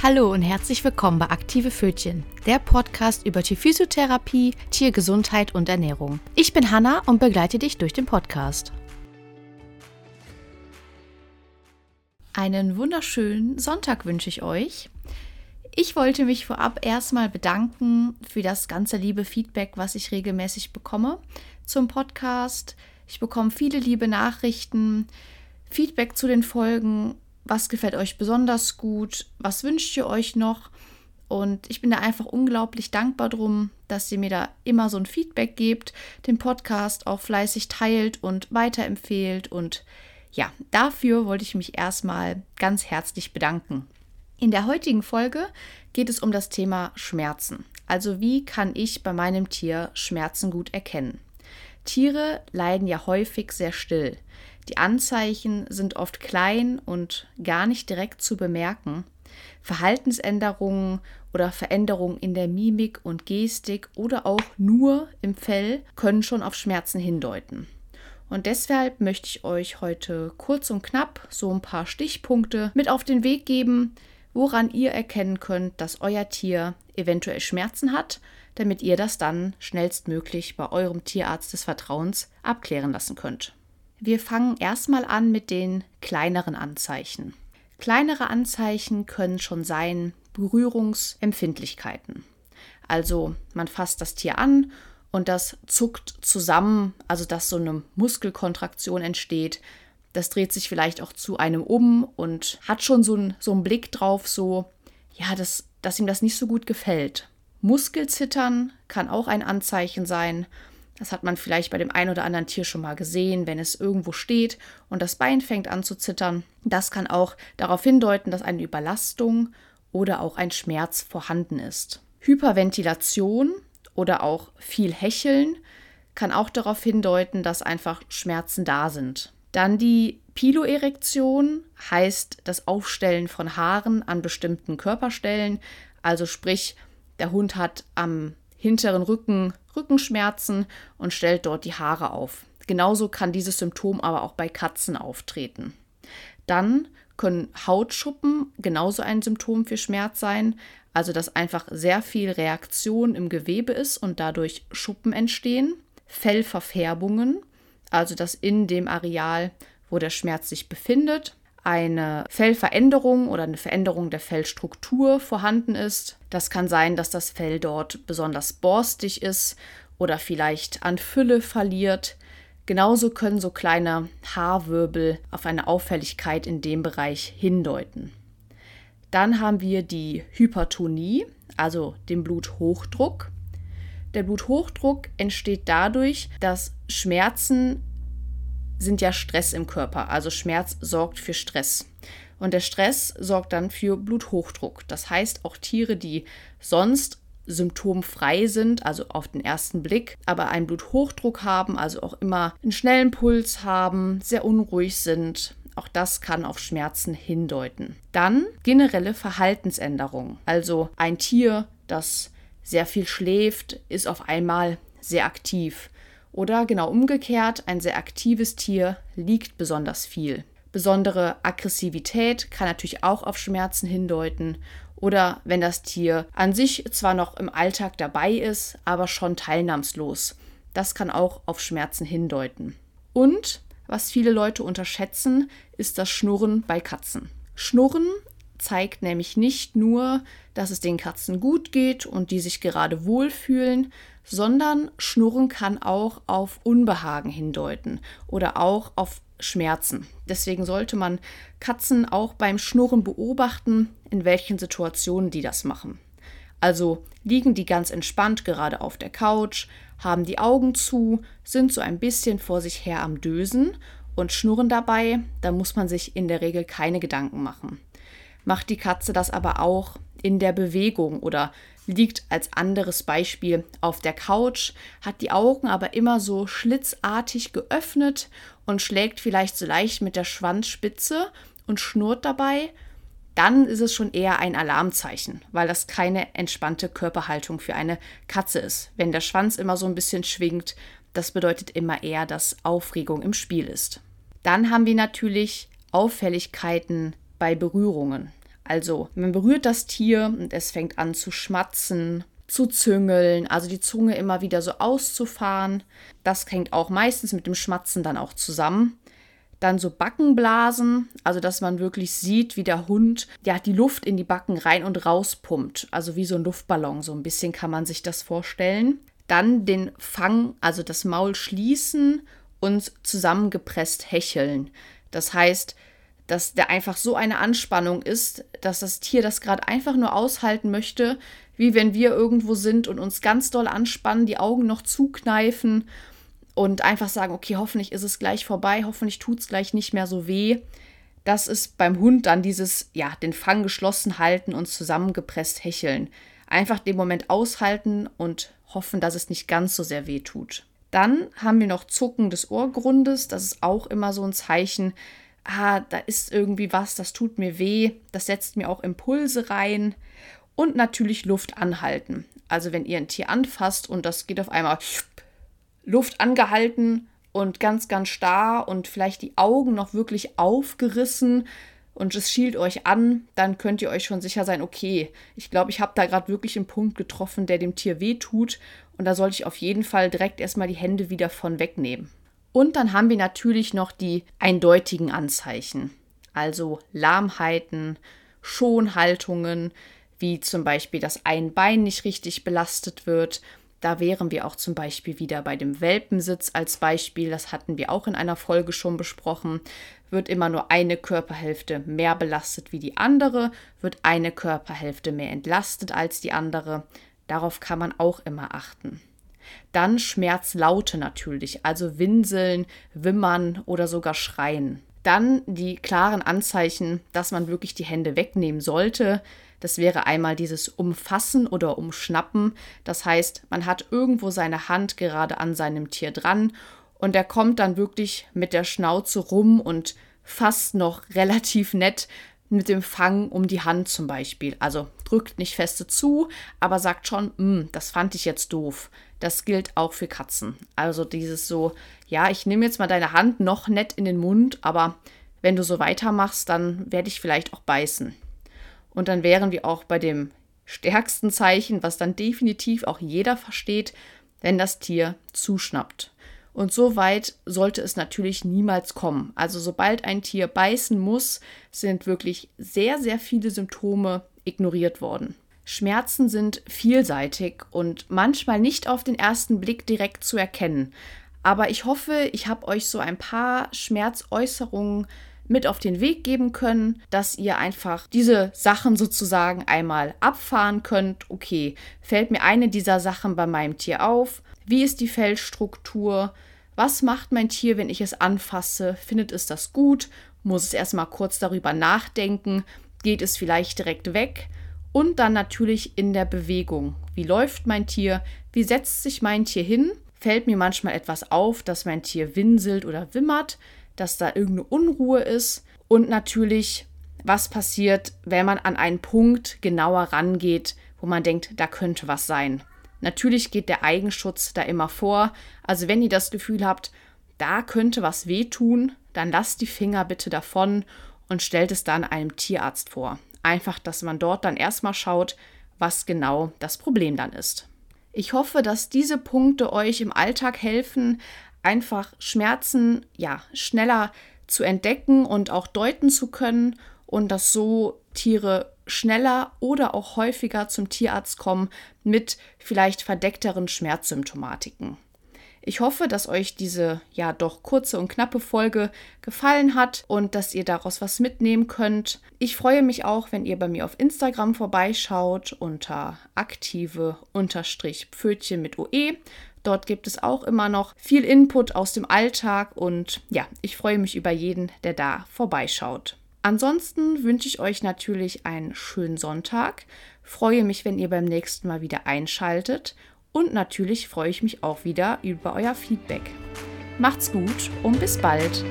Hallo und herzlich willkommen bei Aktive Fötchen, der Podcast über Tierphysiotherapie, Tiergesundheit und Ernährung. Ich bin Hanna und begleite dich durch den Podcast. Einen wunderschönen Sonntag wünsche ich euch. Ich wollte mich vorab erstmal bedanken für das ganze liebe Feedback, was ich regelmäßig bekomme zum Podcast. Ich bekomme viele liebe Nachrichten, Feedback zu den Folgen was gefällt euch besonders gut, was wünscht ihr euch noch. Und ich bin da einfach unglaublich dankbar drum, dass ihr mir da immer so ein Feedback gebt, den Podcast auch fleißig teilt und weiterempfehlt. Und ja, dafür wollte ich mich erstmal ganz herzlich bedanken. In der heutigen Folge geht es um das Thema Schmerzen. Also wie kann ich bei meinem Tier Schmerzen gut erkennen? Tiere leiden ja häufig sehr still. Die Anzeichen sind oft klein und gar nicht direkt zu bemerken. Verhaltensänderungen oder Veränderungen in der Mimik und Gestik oder auch nur im Fell können schon auf Schmerzen hindeuten. Und deshalb möchte ich euch heute kurz und knapp so ein paar Stichpunkte mit auf den Weg geben, woran ihr erkennen könnt, dass euer Tier eventuell Schmerzen hat, damit ihr das dann schnellstmöglich bei eurem Tierarzt des Vertrauens abklären lassen könnt. Wir fangen erstmal an mit den kleineren Anzeichen. Kleinere Anzeichen können schon sein Berührungsempfindlichkeiten. Also man fasst das Tier an und das zuckt zusammen, also dass so eine Muskelkontraktion entsteht. Das dreht sich vielleicht auch zu einem um und hat schon so, ein, so einen Blick drauf, so, ja, das, dass ihm das nicht so gut gefällt. Muskelzittern kann auch ein Anzeichen sein. Das hat man vielleicht bei dem einen oder anderen Tier schon mal gesehen, wenn es irgendwo steht und das Bein fängt an zu zittern. Das kann auch darauf hindeuten, dass eine Überlastung oder auch ein Schmerz vorhanden ist. Hyperventilation oder auch viel Hecheln kann auch darauf hindeuten, dass einfach Schmerzen da sind. Dann die Piloerektion heißt das Aufstellen von Haaren an bestimmten Körperstellen, also sprich, der Hund hat am hinteren Rücken Rückenschmerzen und stellt dort die Haare auf. Genauso kann dieses Symptom aber auch bei Katzen auftreten. Dann können Hautschuppen genauso ein Symptom für Schmerz sein, also dass einfach sehr viel Reaktion im Gewebe ist und dadurch Schuppen entstehen. Fellverfärbungen, also dass in dem Areal, wo der Schmerz sich befindet, eine Fellveränderung oder eine Veränderung der Fellstruktur vorhanden ist. Das kann sein, dass das Fell dort besonders borstig ist oder vielleicht an Fülle verliert. Genauso können so kleine Haarwirbel auf eine Auffälligkeit in dem Bereich hindeuten. Dann haben wir die Hypertonie, also den Bluthochdruck. Der Bluthochdruck entsteht dadurch, dass Schmerzen sind ja Stress im Körper. Also Schmerz sorgt für Stress. Und der Stress sorgt dann für Bluthochdruck. Das heißt, auch Tiere, die sonst symptomfrei sind, also auf den ersten Blick, aber einen Bluthochdruck haben, also auch immer einen schnellen Puls haben, sehr unruhig sind, auch das kann auf Schmerzen hindeuten. Dann generelle Verhaltensänderungen. Also ein Tier, das sehr viel schläft, ist auf einmal sehr aktiv. Oder genau umgekehrt, ein sehr aktives Tier liegt besonders viel. Besondere Aggressivität kann natürlich auch auf Schmerzen hindeuten. Oder wenn das Tier an sich zwar noch im Alltag dabei ist, aber schon teilnahmslos. Das kann auch auf Schmerzen hindeuten. Und was viele Leute unterschätzen, ist das Schnurren bei Katzen. Schnurren zeigt nämlich nicht nur, dass es den Katzen gut geht und die sich gerade wohlfühlen, sondern Schnurren kann auch auf Unbehagen hindeuten oder auch auf Schmerzen. Deswegen sollte man Katzen auch beim Schnurren beobachten, in welchen Situationen die das machen. Also liegen die ganz entspannt gerade auf der Couch, haben die Augen zu, sind so ein bisschen vor sich her am Dösen und schnurren dabei, da muss man sich in der Regel keine Gedanken machen. Macht die Katze das aber auch in der Bewegung oder liegt als anderes Beispiel auf der Couch, hat die Augen aber immer so schlitzartig geöffnet und schlägt vielleicht so leicht mit der Schwanzspitze und schnurrt dabei, dann ist es schon eher ein Alarmzeichen, weil das keine entspannte Körperhaltung für eine Katze ist. Wenn der Schwanz immer so ein bisschen schwingt, das bedeutet immer eher, dass Aufregung im Spiel ist. Dann haben wir natürlich Auffälligkeiten bei Berührungen. Also, man berührt das Tier und es fängt an zu schmatzen, zu züngeln, also die Zunge immer wieder so auszufahren. Das hängt auch meistens mit dem Schmatzen dann auch zusammen. Dann so Backenblasen, also dass man wirklich sieht, wie der Hund ja die Luft in die Backen rein und raus pumpt, also wie so ein Luftballon, so ein bisschen kann man sich das vorstellen. Dann den Fang, also das Maul schließen und zusammengepresst hecheln. Das heißt, dass der einfach so eine Anspannung ist, dass das Tier das gerade einfach nur aushalten möchte, wie wenn wir irgendwo sind und uns ganz doll anspannen, die Augen noch zukneifen und einfach sagen, okay, hoffentlich ist es gleich vorbei, hoffentlich tut es gleich nicht mehr so weh. Das ist beim Hund dann dieses, ja, den Fang geschlossen halten und zusammengepresst hecheln. Einfach den Moment aushalten und hoffen, dass es nicht ganz so sehr weh tut. Dann haben wir noch Zucken des Ohrgrundes. Das ist auch immer so ein Zeichen, ah, da ist irgendwie was, das tut mir weh, das setzt mir auch Impulse rein. Und natürlich Luft anhalten. Also wenn ihr ein Tier anfasst und das geht auf einmal Luft angehalten und ganz, ganz starr und vielleicht die Augen noch wirklich aufgerissen und es schielt euch an, dann könnt ihr euch schon sicher sein, okay, ich glaube, ich habe da gerade wirklich einen Punkt getroffen, der dem Tier wehtut und da sollte ich auf jeden Fall direkt erstmal die Hände wieder von wegnehmen. Und dann haben wir natürlich noch die eindeutigen Anzeichen, also Lahmheiten, Schonhaltungen, wie zum Beispiel, dass ein Bein nicht richtig belastet wird. Da wären wir auch zum Beispiel wieder bei dem Welpensitz als Beispiel. Das hatten wir auch in einer Folge schon besprochen. Wird immer nur eine Körperhälfte mehr belastet wie die andere, wird eine Körperhälfte mehr entlastet als die andere. Darauf kann man auch immer achten. Dann Schmerzlaute natürlich, also Winseln, Wimmern oder sogar Schreien. Dann die klaren Anzeichen, dass man wirklich die Hände wegnehmen sollte. Das wäre einmal dieses Umfassen oder Umschnappen. Das heißt, man hat irgendwo seine Hand gerade an seinem Tier dran und er kommt dann wirklich mit der Schnauze rum und fast noch relativ nett mit dem Fang um die Hand zum Beispiel. Also drückt nicht feste zu, aber sagt schon, hm, das fand ich jetzt doof. Das gilt auch für Katzen. Also dieses so, ja, ich nehme jetzt mal deine Hand noch nett in den Mund, aber wenn du so weitermachst, dann werde ich vielleicht auch beißen. Und dann wären wir auch bei dem stärksten Zeichen, was dann definitiv auch jeder versteht, wenn das Tier zuschnappt. Und so weit sollte es natürlich niemals kommen. Also sobald ein Tier beißen muss, sind wirklich sehr, sehr viele Symptome ignoriert worden. Schmerzen sind vielseitig und manchmal nicht auf den ersten Blick direkt zu erkennen. Aber ich hoffe, ich habe euch so ein paar Schmerzäußerungen mit auf den Weg geben können, dass ihr einfach diese Sachen sozusagen einmal abfahren könnt. Okay, fällt mir eine dieser Sachen bei meinem Tier auf? Wie ist die Fellstruktur? Was macht mein Tier, wenn ich es anfasse? Findet es das gut? Muss es erstmal kurz darüber nachdenken? Geht es vielleicht direkt weg? Und dann natürlich in der Bewegung. Wie läuft mein Tier? Wie setzt sich mein Tier hin? Fällt mir manchmal etwas auf, dass mein Tier winselt oder wimmert, dass da irgendeine Unruhe ist? Und natürlich, was passiert, wenn man an einen Punkt genauer rangeht, wo man denkt, da könnte was sein? Natürlich geht der Eigenschutz da immer vor. Also wenn ihr das Gefühl habt, da könnte was wehtun, dann lasst die Finger bitte davon und stellt es dann einem Tierarzt vor. Einfach, dass man dort dann erstmal schaut, was genau das Problem dann ist. Ich hoffe, dass diese Punkte euch im Alltag helfen, einfach Schmerzen ja schneller zu entdecken und auch deuten zu können und dass so Tiere schneller oder auch häufiger zum Tierarzt kommen mit vielleicht verdeckteren Schmerzsymptomatiken. Ich hoffe, dass euch diese ja doch kurze und knappe Folge gefallen hat und dass ihr daraus was mitnehmen könnt. Ich freue mich auch, wenn ihr bei mir auf Instagram vorbeischaut unter aktive Pfötchen mit OE. Dort gibt es auch immer noch viel Input aus dem Alltag und ja, ich freue mich über jeden, der da vorbeischaut. Ansonsten wünsche ich euch natürlich einen schönen Sonntag. Freue mich, wenn ihr beim nächsten Mal wieder einschaltet und natürlich freue ich mich auch wieder über euer Feedback. Macht's gut und bis bald.